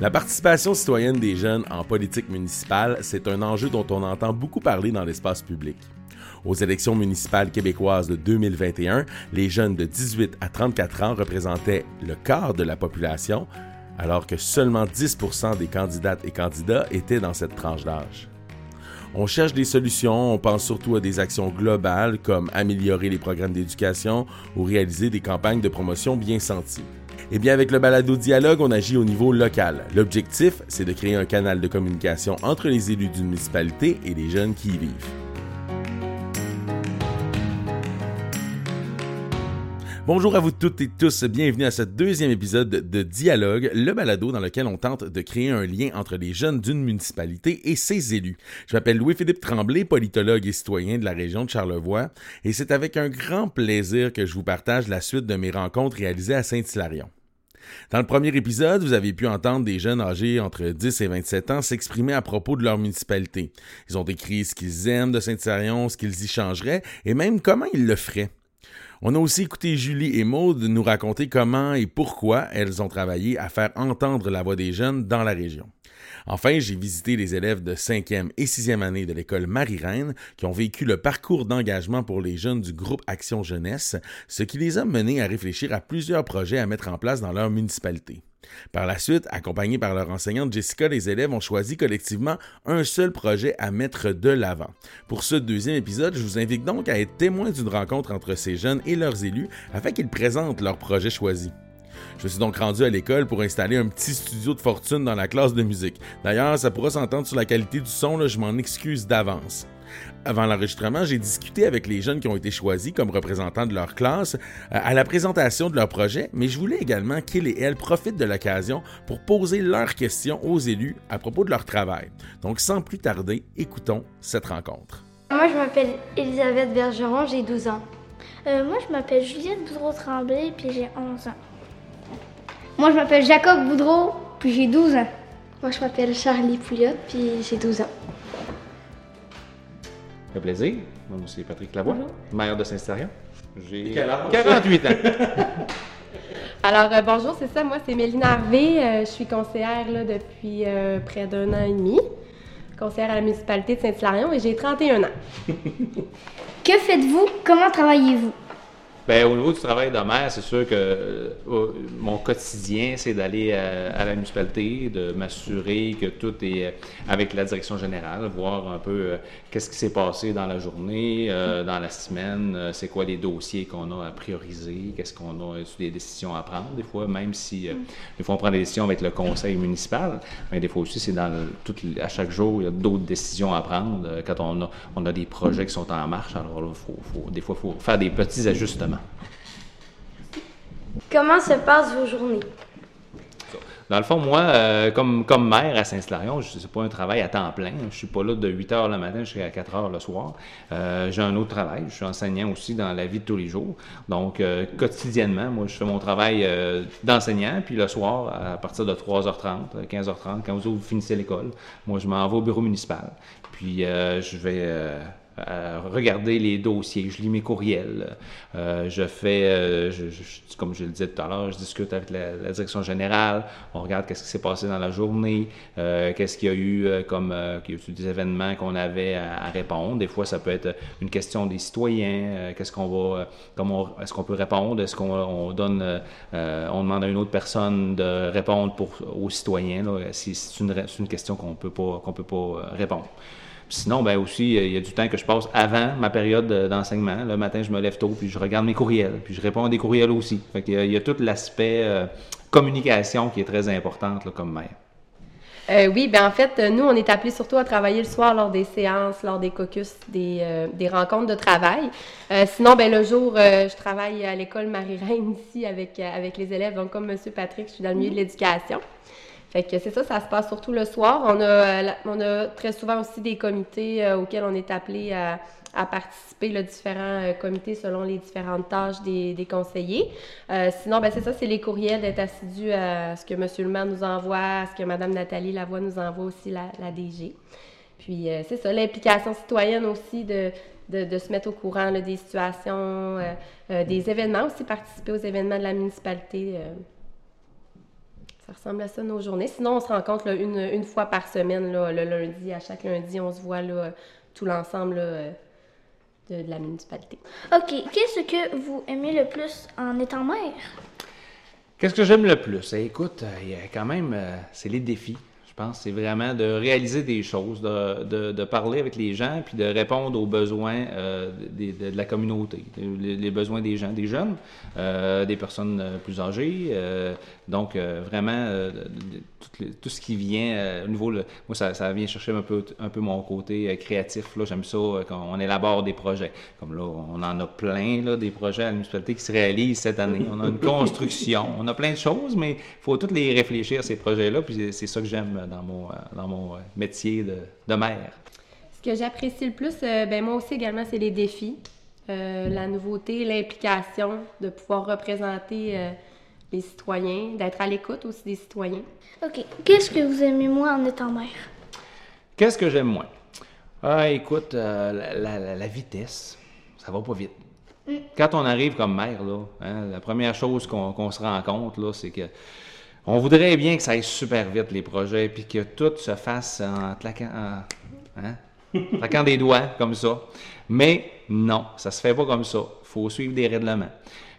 La participation citoyenne des jeunes en politique municipale, c'est un enjeu dont on entend beaucoup parler dans l'espace public. Aux élections municipales québécoises de 2021, les jeunes de 18 à 34 ans représentaient le quart de la population, alors que seulement 10% des candidates et candidats étaient dans cette tranche d'âge. On cherche des solutions, on pense surtout à des actions globales comme améliorer les programmes d'éducation ou réaliser des campagnes de promotion bien senties. Eh bien, avec le balado dialogue, on agit au niveau local. L'objectif, c'est de créer un canal de communication entre les élus d'une municipalité et les jeunes qui y vivent. Bonjour à vous toutes et tous, bienvenue à ce deuxième épisode de Dialogue, le balado dans lequel on tente de créer un lien entre les jeunes d'une municipalité et ses élus. Je m'appelle Louis-Philippe Tremblay, politologue et citoyen de la région de Charlevoix, et c'est avec un grand plaisir que je vous partage la suite de mes rencontres réalisées à Saint-Hilarion. Dans le premier épisode, vous avez pu entendre des jeunes âgés entre 10 et 27 ans s'exprimer à propos de leur municipalité. Ils ont décrit ce qu'ils aiment de Saint-Hilarion, ce qu'ils y changeraient et même comment ils le feraient. On a aussi écouté Julie et Maude nous raconter comment et pourquoi elles ont travaillé à faire entendre la voix des jeunes dans la région. Enfin, j'ai visité les élèves de 5e et 6e année de l'école Marie-Reine qui ont vécu le parcours d'engagement pour les jeunes du groupe Action Jeunesse, ce qui les a menés à réfléchir à plusieurs projets à mettre en place dans leur municipalité. Par la suite, accompagnés par leur enseignante Jessica, les élèves ont choisi collectivement un seul projet à mettre de l'avant. Pour ce deuxième épisode, je vous invite donc à être témoin d'une rencontre entre ces jeunes et leurs élus afin qu'ils présentent leur projet choisi. Je me suis donc rendu à l'école pour installer un petit studio de fortune dans la classe de musique. D'ailleurs, ça pourra s'entendre sur la qualité du son, je m'en excuse d'avance. Avant l'enregistrement, j'ai discuté avec les jeunes qui ont été choisis comme représentants de leur classe euh, à la présentation de leur projet, mais je voulais également qu'ils et elles profitent de l'occasion pour poser leurs questions aux élus à propos de leur travail. Donc, sans plus tarder, écoutons cette rencontre. Moi, je m'appelle Elisabeth Bergeron, j'ai 12 ans. Euh, moi, je m'appelle Juliette Boudreau-Tremblay, puis j'ai 11 ans. Moi, je m'appelle Jacob Boudreau, puis j'ai 12 ans. Moi, je m'appelle Charlie Pouliot, puis j'ai 12 ans. Ça fait plaisir. Moi, c'est Patrick Lavoie, maire de Saint-Starion. J'ai 48 ans. Alors, euh, bonjour, c'est ça. Moi, c'est Mélina Harvey. Euh, je suis conseillère là, depuis euh, près d'un an et demi. Conseillère à la municipalité de Saint-Hilarion et j'ai 31 ans. que faites-vous? Comment travaillez-vous? Bien, au niveau du travail de maire, c'est sûr que euh, mon quotidien, c'est d'aller euh, à, la municipalité, de m'assurer que tout est euh, avec la direction générale, voir un peu qu'est-ce qui s'est passé dans la journée, dans la semaine, c'est quoi les dossiers qu'on a à prioriser, qu'est-ce qu'on a, des décisions à prendre, des fois, même si des fois on prend des décisions avec le conseil municipal, mais des fois aussi, c'est dans tout, à chaque jour, il y a d'autres décisions à prendre quand on a, on a des projets qui sont en marche, alors là, faut, des fois, il faut faire des petits ajustements. Comment se passent vos journées? Dans le fond, moi, euh, comme, comme maire à Saint-Slarion, ce n'est pas un travail à temps plein. Je ne suis pas là de 8 h le matin jusqu'à 4 h le soir. Euh, j'ai un autre travail. Je suis enseignant aussi dans la vie de tous les jours. Donc, euh, quotidiennement, moi, je fais mon travail d'enseignant. Puis le soir, à partir de 3h30, 15h30, quand vous finissez l'école, moi, je m'en vais au bureau municipal. Puis, je vais regarder les dossiers, je lis mes courriels, euh, je fais, euh, comme je le disais tout à l'heure, je discute avec la, direction générale, on regarde qu'est-ce qui s'est passé dans la journée, euh, qu'est-ce qu'il y a eu comme des événements qu'on avait à, répondre. Des fois, ça peut être une question des citoyens, qu'est-ce qu'on va, comment est-ce qu'on peut répondre, est-ce qu'on donne, on demande à une autre personne de répondre pour, aux citoyens si c'est une, une, question qu'on peut pas qu'on peut pas répondre. Sinon, ben aussi, il y a du temps que je passe avant ma période d'enseignement. Le matin, je me lève tôt, puis je regarde mes courriels, puis je réponds à des courriels aussi. Fait il, y a, tout l'aspect euh, communication qui est très importante comme mère. Euh, oui, ben en fait, nous, on est appelés surtout à travailler le soir lors des séances, lors des caucus, des, euh, des rencontres de travail. sinon, ben le jour, je travaille à l'école Marie-Reine ici avec, avec les élèves. Donc, comme M. Patrick, je suis dans le milieu de l'éducation. Fait que c'est ça, ça se passe surtout le soir. On a, euh, on a très souvent aussi des comités euh, auxquels on est appelé à, participer, le différents euh, comités selon les différentes tâches des, conseillers. sinon, ben c'est ça, c'est les courriels d'être assidu à ce que M. Le maire nous envoie, à ce que Mme Nathalie Lavoie nous envoie aussi, la, DG. Puis c'est ça, l'implication citoyenne aussi de, se mettre au courant des situations, des événements aussi, participer aux événements de la municipalité Ça ressemble à ça nos journées. Sinon, on se rencontre une, une, fois par semaine, là, le lundi. À chaque lundi, on se voit là, tout l'ensemble de, de, la municipalité. OK. Qu'est-ce que vous aimez le plus en étant maire? Qu'est-ce que j'aime le plus? Eh, écoute, il y a quand même, c'est les défis pense c'est vraiment de réaliser des choses, de, de, parler avec les gens, puis de répondre aux besoins euh, de, la communauté, les, besoins des gens, des jeunes, euh, des personnes euh, plus âgées. Donc, vraiment, tout, ce qui vient au niveau, moi, ça, vient chercher un peu, mon côté créatif. J'aime ça quand on élabore des projets. Comme là, on en a plein, des projets à la municipalité qui se réalisent cette année. On a une construction, on a plein de choses, mais il faut toutes les réfléchir, ces projets-là, puis c'est ça que j'aime dans mon, euh, dans mon euh, métier de, de mère. Ce que j'apprécie le plus, euh, ben moi aussi également, c'est les défis, la nouveauté, l'implication, de pouvoir représenter les citoyens, d'être à l'écoute aussi des citoyens. OK. Qu'est-ce que vous aimez moins en étant mère? Qu'est-ce que j'aime moins? Ah, écoute, la, vitesse, ça va pas vite. Mm. Quand on arrive comme mère, là, hein, la première chose qu'on se rend compte, là, c'est que on voudrait bien que ça aille super vite, les projets, puis que tout se fasse en claquant, hein? des doigts, comme ça. Mais non, ça se fait pas comme ça. Il faut suivre des règlements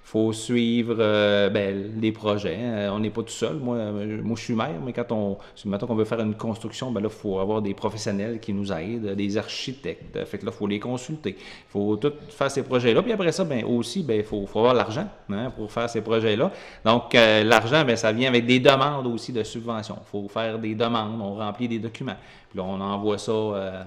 faut suivre euh, ben, les projets. Hein. On n'est pas tout seul. Moi, euh, moi, je suis maire, mais quand on, maintenant qu'on veut faire une construction, ben là, faut avoir des professionnels qui nous aident, des architectes. Fait que là, faut les consulter. Faut tout faire ces projets-là. Puis après ça, ben aussi, ben, faut, faut avoir l'argent hein, pour faire ces projets-là. Donc, euh, l'argent, ben, ça vient avec des demandes aussi de subventions. Faut faire des demandes, on remplit des documents. Puis là, on envoie ça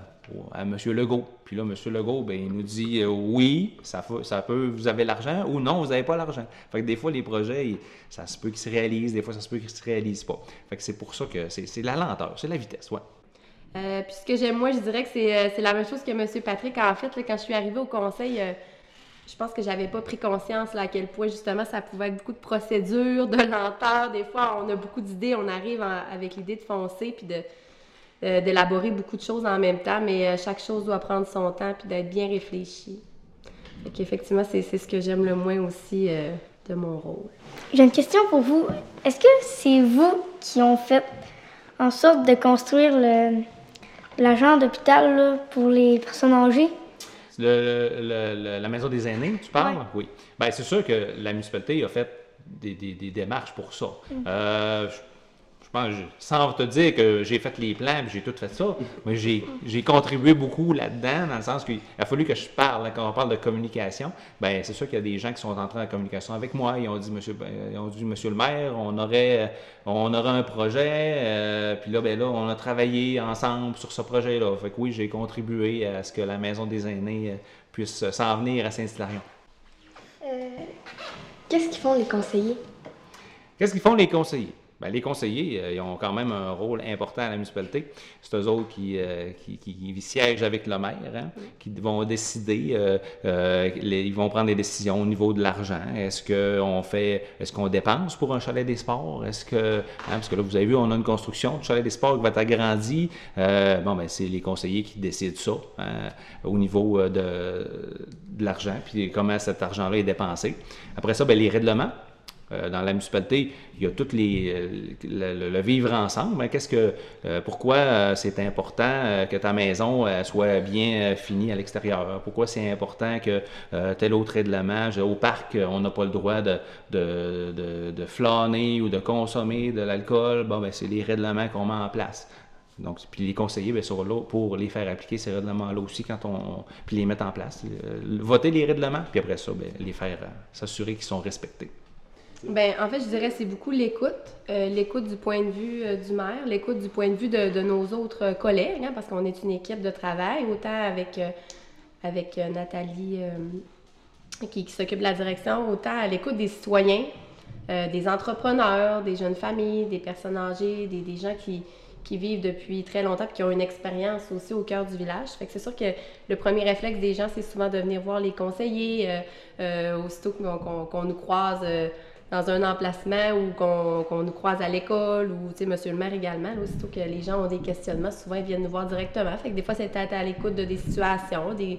à M. Legault. Puis là, M. Legault, ben, il nous dit euh, oui, ça, peut, vous avez l'argent ou non, vous n'avez pas l'argent. Fait que des fois, les projets, ça se peut qu'ils se réalisent, des fois, ça se peut qu'ils ne se réalisent pas. Fait que c'est pour ça que c'est la lenteur, c'est la vitesse, ouais. Euh, puis ce que j'aime, moi, je dirais que c'est euh, la même chose que M. Patrick. En fait, quand je suis arrivée au conseil, je pense que j'avais pas pris conscience là, à quel point, justement, ça pouvait être beaucoup de procédures, de lenteur. Des fois, on a beaucoup d'idées, on arrive avec l'idée de foncer, puis de euh, d'élaborer beaucoup de choses en même temps, mais euh, chaque chose doit prendre son temps puis d'être bien réfléchi. Effectivement, c'est ce que j'aime le moins aussi euh, de mon rôle. J'ai une question pour vous. Est-ce que c'est vous qui ont fait en sorte de construire l'agent d'hôpital pour les personnes âgées? la maison des aînés, tu parles? Oui. Bien, c'est sûr que la municipalité a fait des, démarches pour ça. Sans te dire que j'ai fait les plans, j'ai tout fait ça, mais j'ai contribué beaucoup là-dedans, dans le sens qu'il a fallu que je parle, quand on parle de communication, ben c'est sûr qu'il y a des gens qui sont entrés en communication avec moi, ils ont dit, monsieur, ben, ils ont dit, monsieur le maire, on aurait, on aurait un projet, euh, puis là, ben là, on a travaillé ensemble sur ce projet-là. Fait que oui, j'ai contribué à ce que la Maison des aînés euh, puisse s'en venir à Saint-Hilarion. Euh, Qu'est-ce qu'ils font les conseillers? Qu'est-ce qu'ils font les conseillers? Ben, les conseillers, euh, ils ont quand même un rôle important à la municipalité. C'est eux autres qui, euh, qui, siègent avec le maire, hein, qui vont décider, euh, ils vont prendre des décisions au niveau de l'argent. Est-ce qu'on fait, est-ce qu'on dépense pour un chalet des sports? Est-ce que, hein, parce que là, vous avez vu, on a une construction de chalet des sports qui va être agrandi. bon, ben, c'est les conseillers qui décident ça hein, au niveau de, de l'argent, puis comment cet argent-là est dépensé. Après ça, ben, les règlements. Euh, dans la municipalité, il y a tout les, euh, le, vivre ensemble. Hein. Qu'est-ce que, euh, pourquoi c'est important que ta maison soit bien finie à l'extérieur? Pourquoi c'est important que tel autre règlement, au parc, on n'a pas le droit de, flâner ou de consommer de l'alcool? Bon, ben, c'est les règlements qu'on met en place. Donc, puis les conseillers bien, sont là pour les faire appliquer ces règlements-là aussi quand on, puis les mettre en place. voter les règlements, puis après ça, bien, les faire s'assurer qu'ils sont respectés. Ben, en fait, je dirais c'est beaucoup l'écoute, euh, l'écoute du point de vue euh, du maire, l'écoute du point de vue de, nos autres collègues, hein, parce qu'on est une équipe de travail, autant avec, euh, avec Nathalie qui, s'occupe de la direction, autant à l'écoute des citoyens, des entrepreneurs, des jeunes familles, des personnes âgées, des, des gens qui, qui vivent depuis très longtemps et qui ont une expérience aussi au cœur du village. Fait que c'est sûr que le premier réflexe des gens, c'est souvent de venir voir les conseillers, aussitôt qu'on nous croise dans un emplacement ou qu'on nous croise à l'école ou, tu sais, monsieur le maire également, aussitôt que les gens ont des questionnements, souvent ils viennent nous voir directement. Fait que des fois, c'est à l'écoute de des situations, des,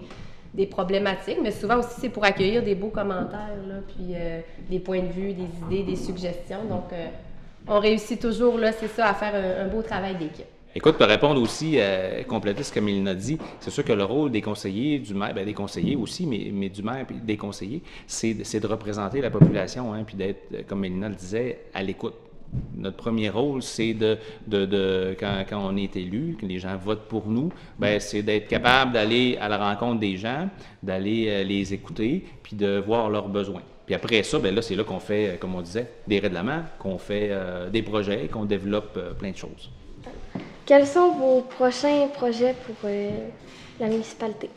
des, problématiques, mais souvent aussi, c'est pour accueillir des beaux commentaires, là, puis euh, des points de vue, des idées, des suggestions. Donc, euh, on réussit toujours, là, c'est ça, à faire un, beau travail d'équipe. Écoute, pour répondre aussi, euh, compléter ce que Mélina dit, c'est sûr que le rôle des conseillers, du maire, ben, des conseillers aussi, mais, du maire et des conseillers, c'est de représenter la population, hein, puis d'être, comme Mélina le disait, à l'écoute notre premier rôle, c'est de, de, quand, quand, on est élu, que les gens votent pour nous, ben c'est d'être capable d'aller à la rencontre des gens, d'aller euh, les écouter, puis de voir leurs besoins. Puis après ça, ben là, c'est là qu'on fait, euh, comme on disait, des règlements, qu'on fait euh, des projets, qu'on développe plein de choses. Quels sont vos prochains projets pour la municipalité?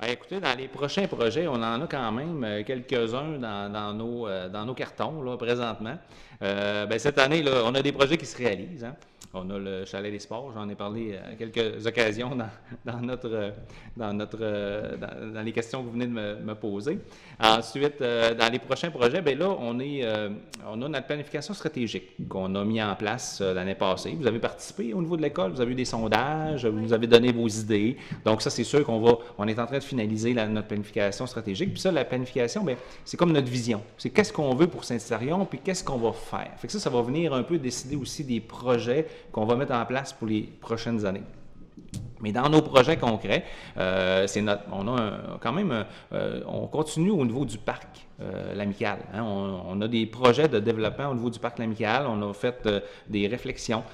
Ah, écoutez, dans les prochains projets, on en a quand même euh, quelques-uns dans, nos, euh, dans nos cartons là, présentement. Euh, ben, cette année, là, on a des projets qui se réalisent. Hein. On a le chalet des sports, j'en ai parlé à quelques occasions dans, dans notre, dans, notre, dans, les questions que vous venez de me, me poser. Ensuite, dans les prochains projets, bien là, on, est, on a notre planification stratégique qu'on a mis en place l'année passée. Vous avez participé au niveau de l'école, vous avez eu des sondages, vous nous avez donné vos idées. Donc ça, c'est sûr qu'on va, on est en train de finaliser notre planification stratégique. Puis ça, la planification, bien, c'est comme notre vision. C'est qu'est-ce qu'on veut pour Saint-Hilarion, puis qu'est-ce qu'on va faire. Fait que ça, ça va venir un peu décider aussi des projets qu'on va mettre en place pour les prochaines années. Mais dans nos projets concrets, euh, c'est on a quand même, euh, on continue au niveau du parc euh, l'amical. Hein. On, a des projets de développement au niveau du parc l'amical. On a fait des réflexions.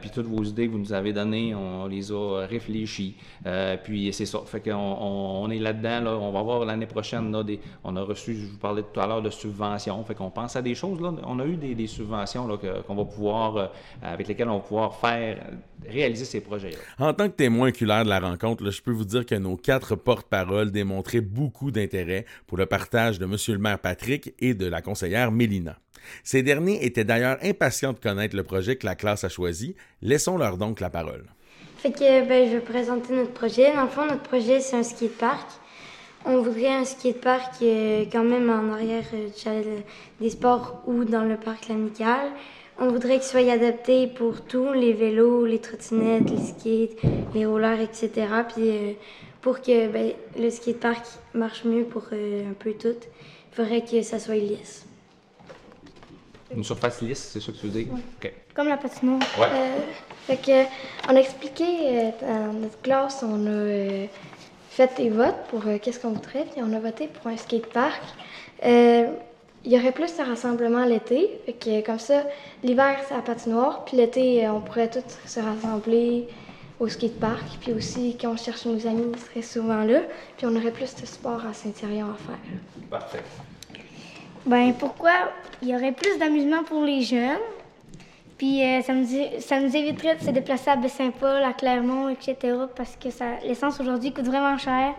puis toutes vos idées que vous nous avez données, on les a réfléchies. puis c'est ça. Fait qu'on on, est là-dedans. Là. On va voir l'année prochaine. On a reçu, je vous parlais tout à l'heure de subventions. Fait qu'on pense à des choses. On a eu des, subventions qu'on va pouvoir, avec lesquelles on va pouvoir faire réaliser ces projets-là. En tant que témoin oculaire de la rencontre, je peux vous dire que nos quatre porte-paroles démontraient beaucoup d'intérêt pour le partage de M. le maire Patrick et de la conseillère Mélina. Ces derniers étaient d'ailleurs impatients de connaître le projet que la classe a choisi. Laissons-leur donc la parole. Fait que ben, je vais présenter notre projet. Dans le fond, notre projet, c'est un skatepark. On voudrait un skatepark euh, quand même en arrière euh, des sports ou dans le parc L'Amical. On voudrait qu'il soit adapté pour tous les vélos, les trottinettes, les skates, les rollers, etc. Puis euh, pour que ben, le skatepark marche mieux pour euh, un peu tout, faudrait que ça soit lisse. Une surface lisse, c'est ça que tu veux dire? Comme la patinoire. Ouais. Euh, fait que, on a expliqué dans notre classe, on a fait des votes pour qu'est-ce qu'on voudrait, puis on a voté pour un skatepark. Il y aurait plus de rassemblements l'été. Fait que comme ça, l'hiver, c'est à patinoire. Puis l'été, euh, on pourrait tous se rassembler au skatepark. Puis aussi, quand on cherche nos amis, ils seraient souvent là. Puis on aurait plus de sport à Saint-Thierry à faire. Parfait. Ben pourquoi? Il y aurait plus d'amusement pour les jeunes. Puis euh, ça, nous, ça nous éviterait de se déplacer à Baie-Saint-Paul, à Clermont, etc. Parce que l'essence aujourd'hui coûte vraiment cher.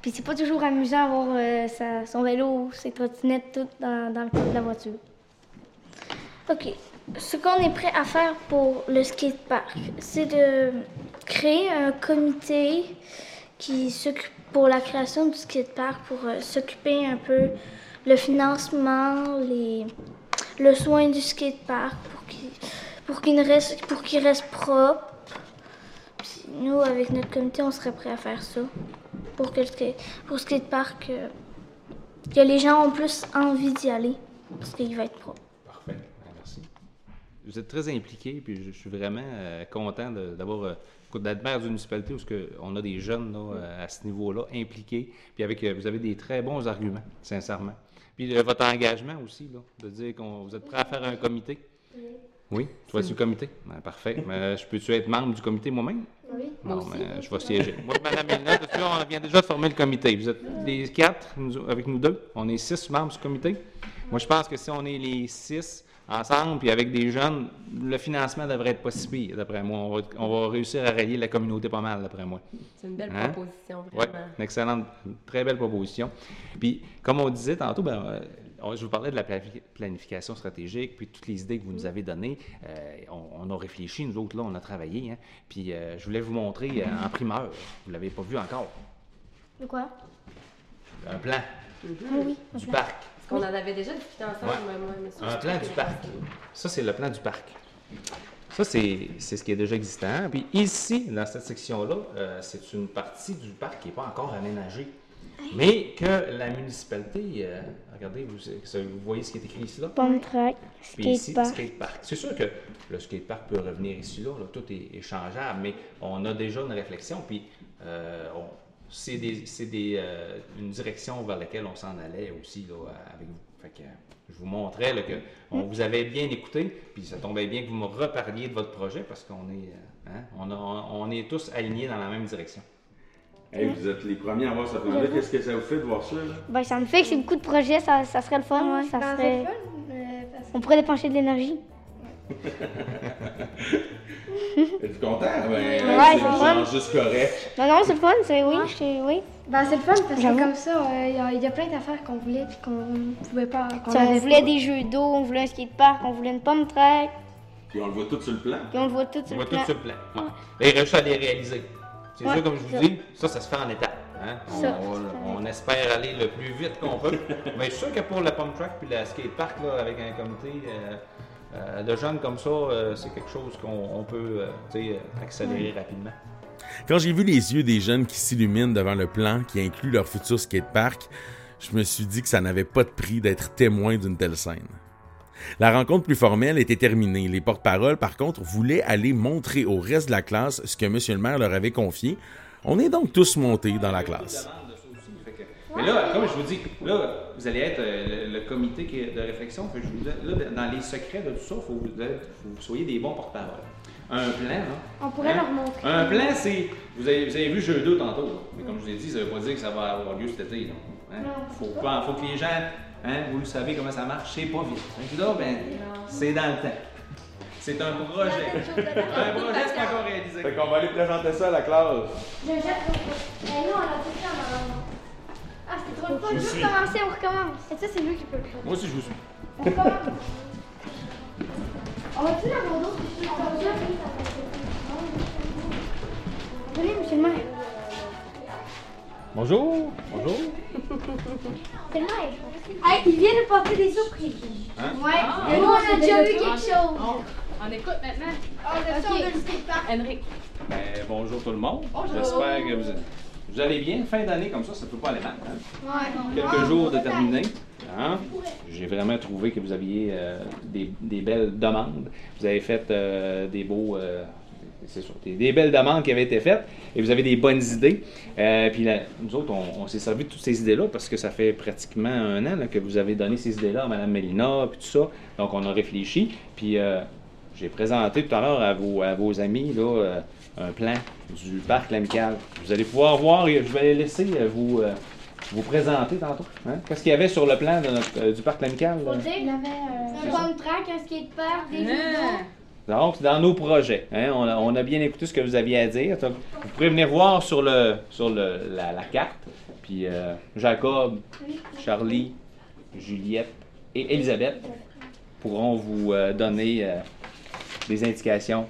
Puis c'est pas toujours amusant d'avoir euh, son vélo, ses trottinettes, tout dans, dans le cadre de la voiture. OK. Ce qu'on est prêt à faire pour le skatepark, c'est de créer un comité qui pour la création du skatepark, pour euh, s'occuper un peu le financement, les, le soin du skatepark, pour qu'il pour qu'il reste, pour qu'il reste propre. Puis nous, avec notre comité, on serait prêt à faire ça pour que le pour skatepark, euh, que les gens ont plus envie d'y aller parce qu'il va être propre. Vous êtes très impliqué, puis je, suis vraiment euh, content d'avoir euh, d'être maire d'une municipalité où on a des jeunes à ce niveau-là impliqués, puis avec vous avez des très bons arguments, sincèrement. Puis votre engagement aussi, là, de dire que vous êtes prêt à faire un comité. Oui, tu vas sur le comité? Ben, parfait. Mais je peux-tu être membre du comité moi-même? Oui. Bon, ben, je vais siéger. Moi, Mme Milna, on vient déjà de former le comité. Vous êtes les quatre avec nous deux. On est six membres du comité. Moi, je pense que si on est les six ensemble, puis avec des jeunes, le financement devrait être pas si pire, d'après moi. On va, réussir à rallier la communauté pas mal, d'après moi. C'est une belle hein? proposition, vraiment. Oui, une excellente, très belle proposition. Puis, comme on disait tantôt, ben, euh, je vous parlais de la planification stratégique, puis toutes les idées que vous nous avez données. Euh, on, a réfléchi, nous autres, là, on a travaillé. Hein, puis euh, je voulais vous montrer euh, en primeur. Vous ne l'avez pas vu encore. De quoi? Un plan ah oui, du parc. Qu'on en avait déjà discuté ensemble, moi, monsieur. Un plan du parc. Ça, c'est le plan du parc. Ça, c'est ce qui est déjà existant. Puis ici, dans cette section-là, c'est une partie du parc qui n'est pas encore aménagée. Mais que la municipalité, euh, regardez, vous, vous, voyez ce qui est écrit ici là? Pompe track, skatepark. Skate C'est sûr que le skatepark peut revenir ici là, tout est, changeable, mais on a déjà une réflexion, puis euh, c'est des, des, euh, une direction vers laquelle on s'en allait aussi là, avec vous. Fait que, je vous montrais là, que on vous avait bien écouté, puis ça tombait bien que vous me reparliez de votre projet parce qu'on est, hein, on, on est tous alignés dans la même direction vous êtes les premiers à voir ce plan-là. Qu'est-ce que ça vous fait de voir ça? Là? Ben, ça me fait que c'est beaucoup de projets, ça, ça serait le fun. ça ben, serait... Fun, On pourrait dépenser de l'énergie. Es-tu content? Ben, ouais, c'est juste correct. Non, non, c'est le fun, c'est oui, oui. Ben, c'est le fun parce que comme ça, euh, il y, a plein d'affaires qu'on voulait et qu'on pouvait pas. on voulait des jeux d'eau, on voulait un skatepark, on voulait une pomme track. Puis on le voit tout sur le plan. Puis on le voit tout sur le plan. On voit tout sur le plan. Et il reste à les réaliser. C'est ça, comme je vous dis, ça, ça se fait en étapes. Hein? On, espère aller le plus vite qu'on peut. Mais je suis sûr que pour la pump track puis la skatepark, là, avec un comité euh, euh, de jeunes comme ça, euh, c'est quelque chose qu'on peut accélérer rapidement. Quand j'ai vu les yeux des jeunes qui s'illuminent devant le plan qui inclut leur futur skatepark, je me suis dit que ça n'avait pas de prix d'être témoin d'une telle scène. La rencontre plus formelle était terminée. Les porte-paroles, par contre, voulaient aller montrer au reste de la classe ce que M. le maire leur avait confié. On est donc tous montés dans la classe. Mais là, comme je vous dis, là, vous allez être euh, le, comité de réflexion. je vous, là, dans les secrets de tout ça, il faut, que vous soyez des bons porte-paroles. Un plan, là. On pourrait hein? leur montrer. Un plan, c'est. Vous avez, vous avez vu jeu 2 tantôt. Mais comme je vous ai dit, ça ne veut pas dire que ça va avoir lieu cet été. Il hein? faut, faut que les gens Hein, vous le savez comment ça marche, c'est pas vite. ben, c'est dans le temps. C'est un projet. un projet, c'est pas encore réalisé. Fait qu'on va aller présenter ça à la classe. Je jette Mais nous, on a tout Ah, c'est trop le fun. Juste commencer, on recommence. Et ça, c'est lui qui peut le faire. Moi aussi, je vous suis. On recommence. on va-tu la Bordeaux? Venez, monsieur le maire. Bonjour. Bonjour. C'est le maire. Hey, il vient de porter des surprises. Hein? Ouais. Ah, Et nous, on a déjà vu quelque chose. On, écoute maintenant. Oh, le son de skatepark. Henrik. Ben, bonjour tout le monde. J'espère que vous, vous, allez bien. Fin d'année comme ça, ça peut pas aller mal. Hein? Ouais. Quelques jours de terminer. Hein? J'ai vraiment trouvé que vous aviez euh, des, des, belles demandes. Vous avez fait euh, des beaux... Euh, c'est sûr, des, belles demandes qui avaient été faites et vous avez des bonnes idées. Puis nous autres, on, s'est servi de toutes ces idées-là parce que ça fait pratiquement un an que vous avez donné ces idées-là à Mme Mélina, puis tout ça. Donc, on a réfléchi. Puis, j'ai présenté tout à l'heure à vos, à vos amis là, euh, un plan du parc L'Amical. Vous allez pouvoir voir, je vais les laisser vous, vous présenter tantôt. Hein? Qu'est-ce qu'il y avait sur le plan du parc L'Amical? Il y avait un track, un skatepark, des ah. Donc, dans nos projets, hein, on, a, bien écouté ce que vous aviez à dire. vous pourrez venir voir sur, le, sur le, la, carte. Puis euh, Jacob, Charlie, Juliette et Elisabeth pourront vous euh, donner euh, des indications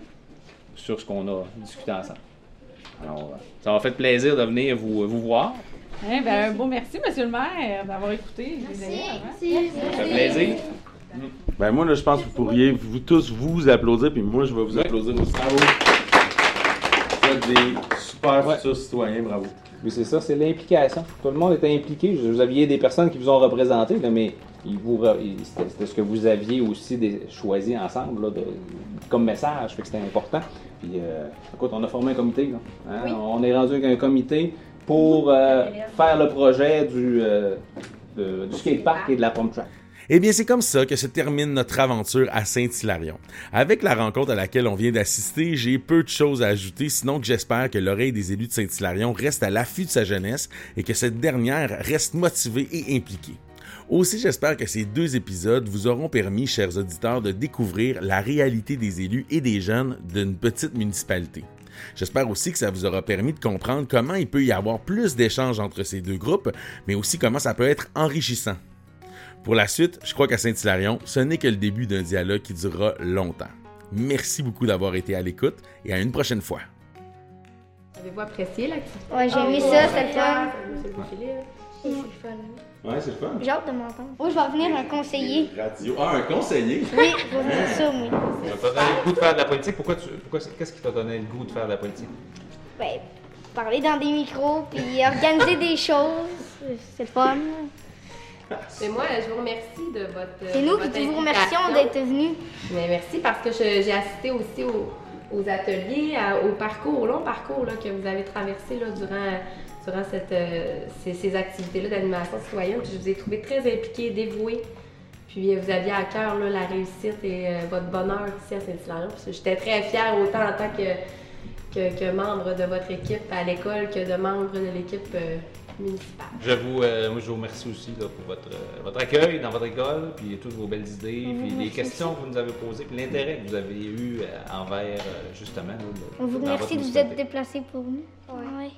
sur ce qu'on a discuté ensemble. Alors, ça m'a fait plaisir de venir vous, vous voir. Eh ben, un beau merci, Monsieur le maire, d'avoir écouté élèves. Hein? Ça fait plaisir. Ben moi, là, je pense que vous pourriez vous tous vous applaudir, puis moi, je vais vous applaudir aussi. Bravo! Vous êtes des super futurs citoyens, bravo. Oui, c'est ça, c'est l'implication. Tout le monde était impliqué. Vous aviez des personnes qui vous ont représenté, mais c'était ce que vous aviez aussi choisi ensemble comme message, fait que c'était important. Puis, euh, écoute, on a formé un comité. Hein. On est rendu avec un comité pour euh, faire le projet du, euh, du skatepark et de la pump track. Eh bien, c'est comme ça que se termine notre aventure à Saint-Hilarion. Avec la rencontre à laquelle on vient d'assister, j'ai peu de choses à ajouter, sinon que j'espère que l'oreille des élus de Saint-Hilarion reste à l'affût de sa jeunesse et que cette dernière reste motivée et impliquée. Aussi, j'espère que ces deux épisodes vous auront permis, chers auditeurs, de découvrir la réalité des élus et des jeunes d'une petite municipalité. J'espère aussi que ça vous aura permis de comprendre comment il peut y avoir plus d'échanges entre ces deux groupes, mais aussi comment ça peut être enrichissant. Pour la suite, je crois qu'à Saint-Hilarion, ce n'est que le début d'un dialogue qui durera longtemps. Merci beaucoup d'avoir été à l'écoute et à une prochaine fois. Avez-vous apprécié l'activité? Ouais, j'ai aimé ça, c'était le fun. C'est le fun. Ouais, c'est le fun. J'ai hâte de m'entendre. Oh, je vais venir un conseiller. Radio. Ah, un conseiller? Oui, je vais venir ça, oui. Ça t'a donné le goût de faire de la politique? Pourquoi tu, pourquoi, qu'est-ce qui t'a donné le goût de faire de la politique? Ben, parler dans des micros, puis organiser des choses. c'est le fun. Mais moi, je vous remercie de votre. C'est nous qui vous remercions d'être venus. Mais merci parce que je- j'ai assisté aussi aux, aux ateliers, à- au parcours, au long parcours là, que vous avez traversé là, durant, durant cette, euh, ces, ces activités-là d'animation citoyenne. Puis je vous ai trouvé très impliqués, dévoués. Puis euh, vous aviez à cœur là, la réussite et euh, votre bonheur ici à Saint-Hilarion. J'étais très fière autant en tant que, que, que membre de votre équipe à l'école que de membre de l'équipe euh, municipale. Je vous, euh, moi, je vous remercie aussi là, pour votre, euh, votre accueil dans votre école, puis toutes vos belles idées, puis les questions que vous nous avez posées, puis l'intérêt que vous avez eu envers, justement, là, On vous remercie de vous être déplacés pour nous. Ouais.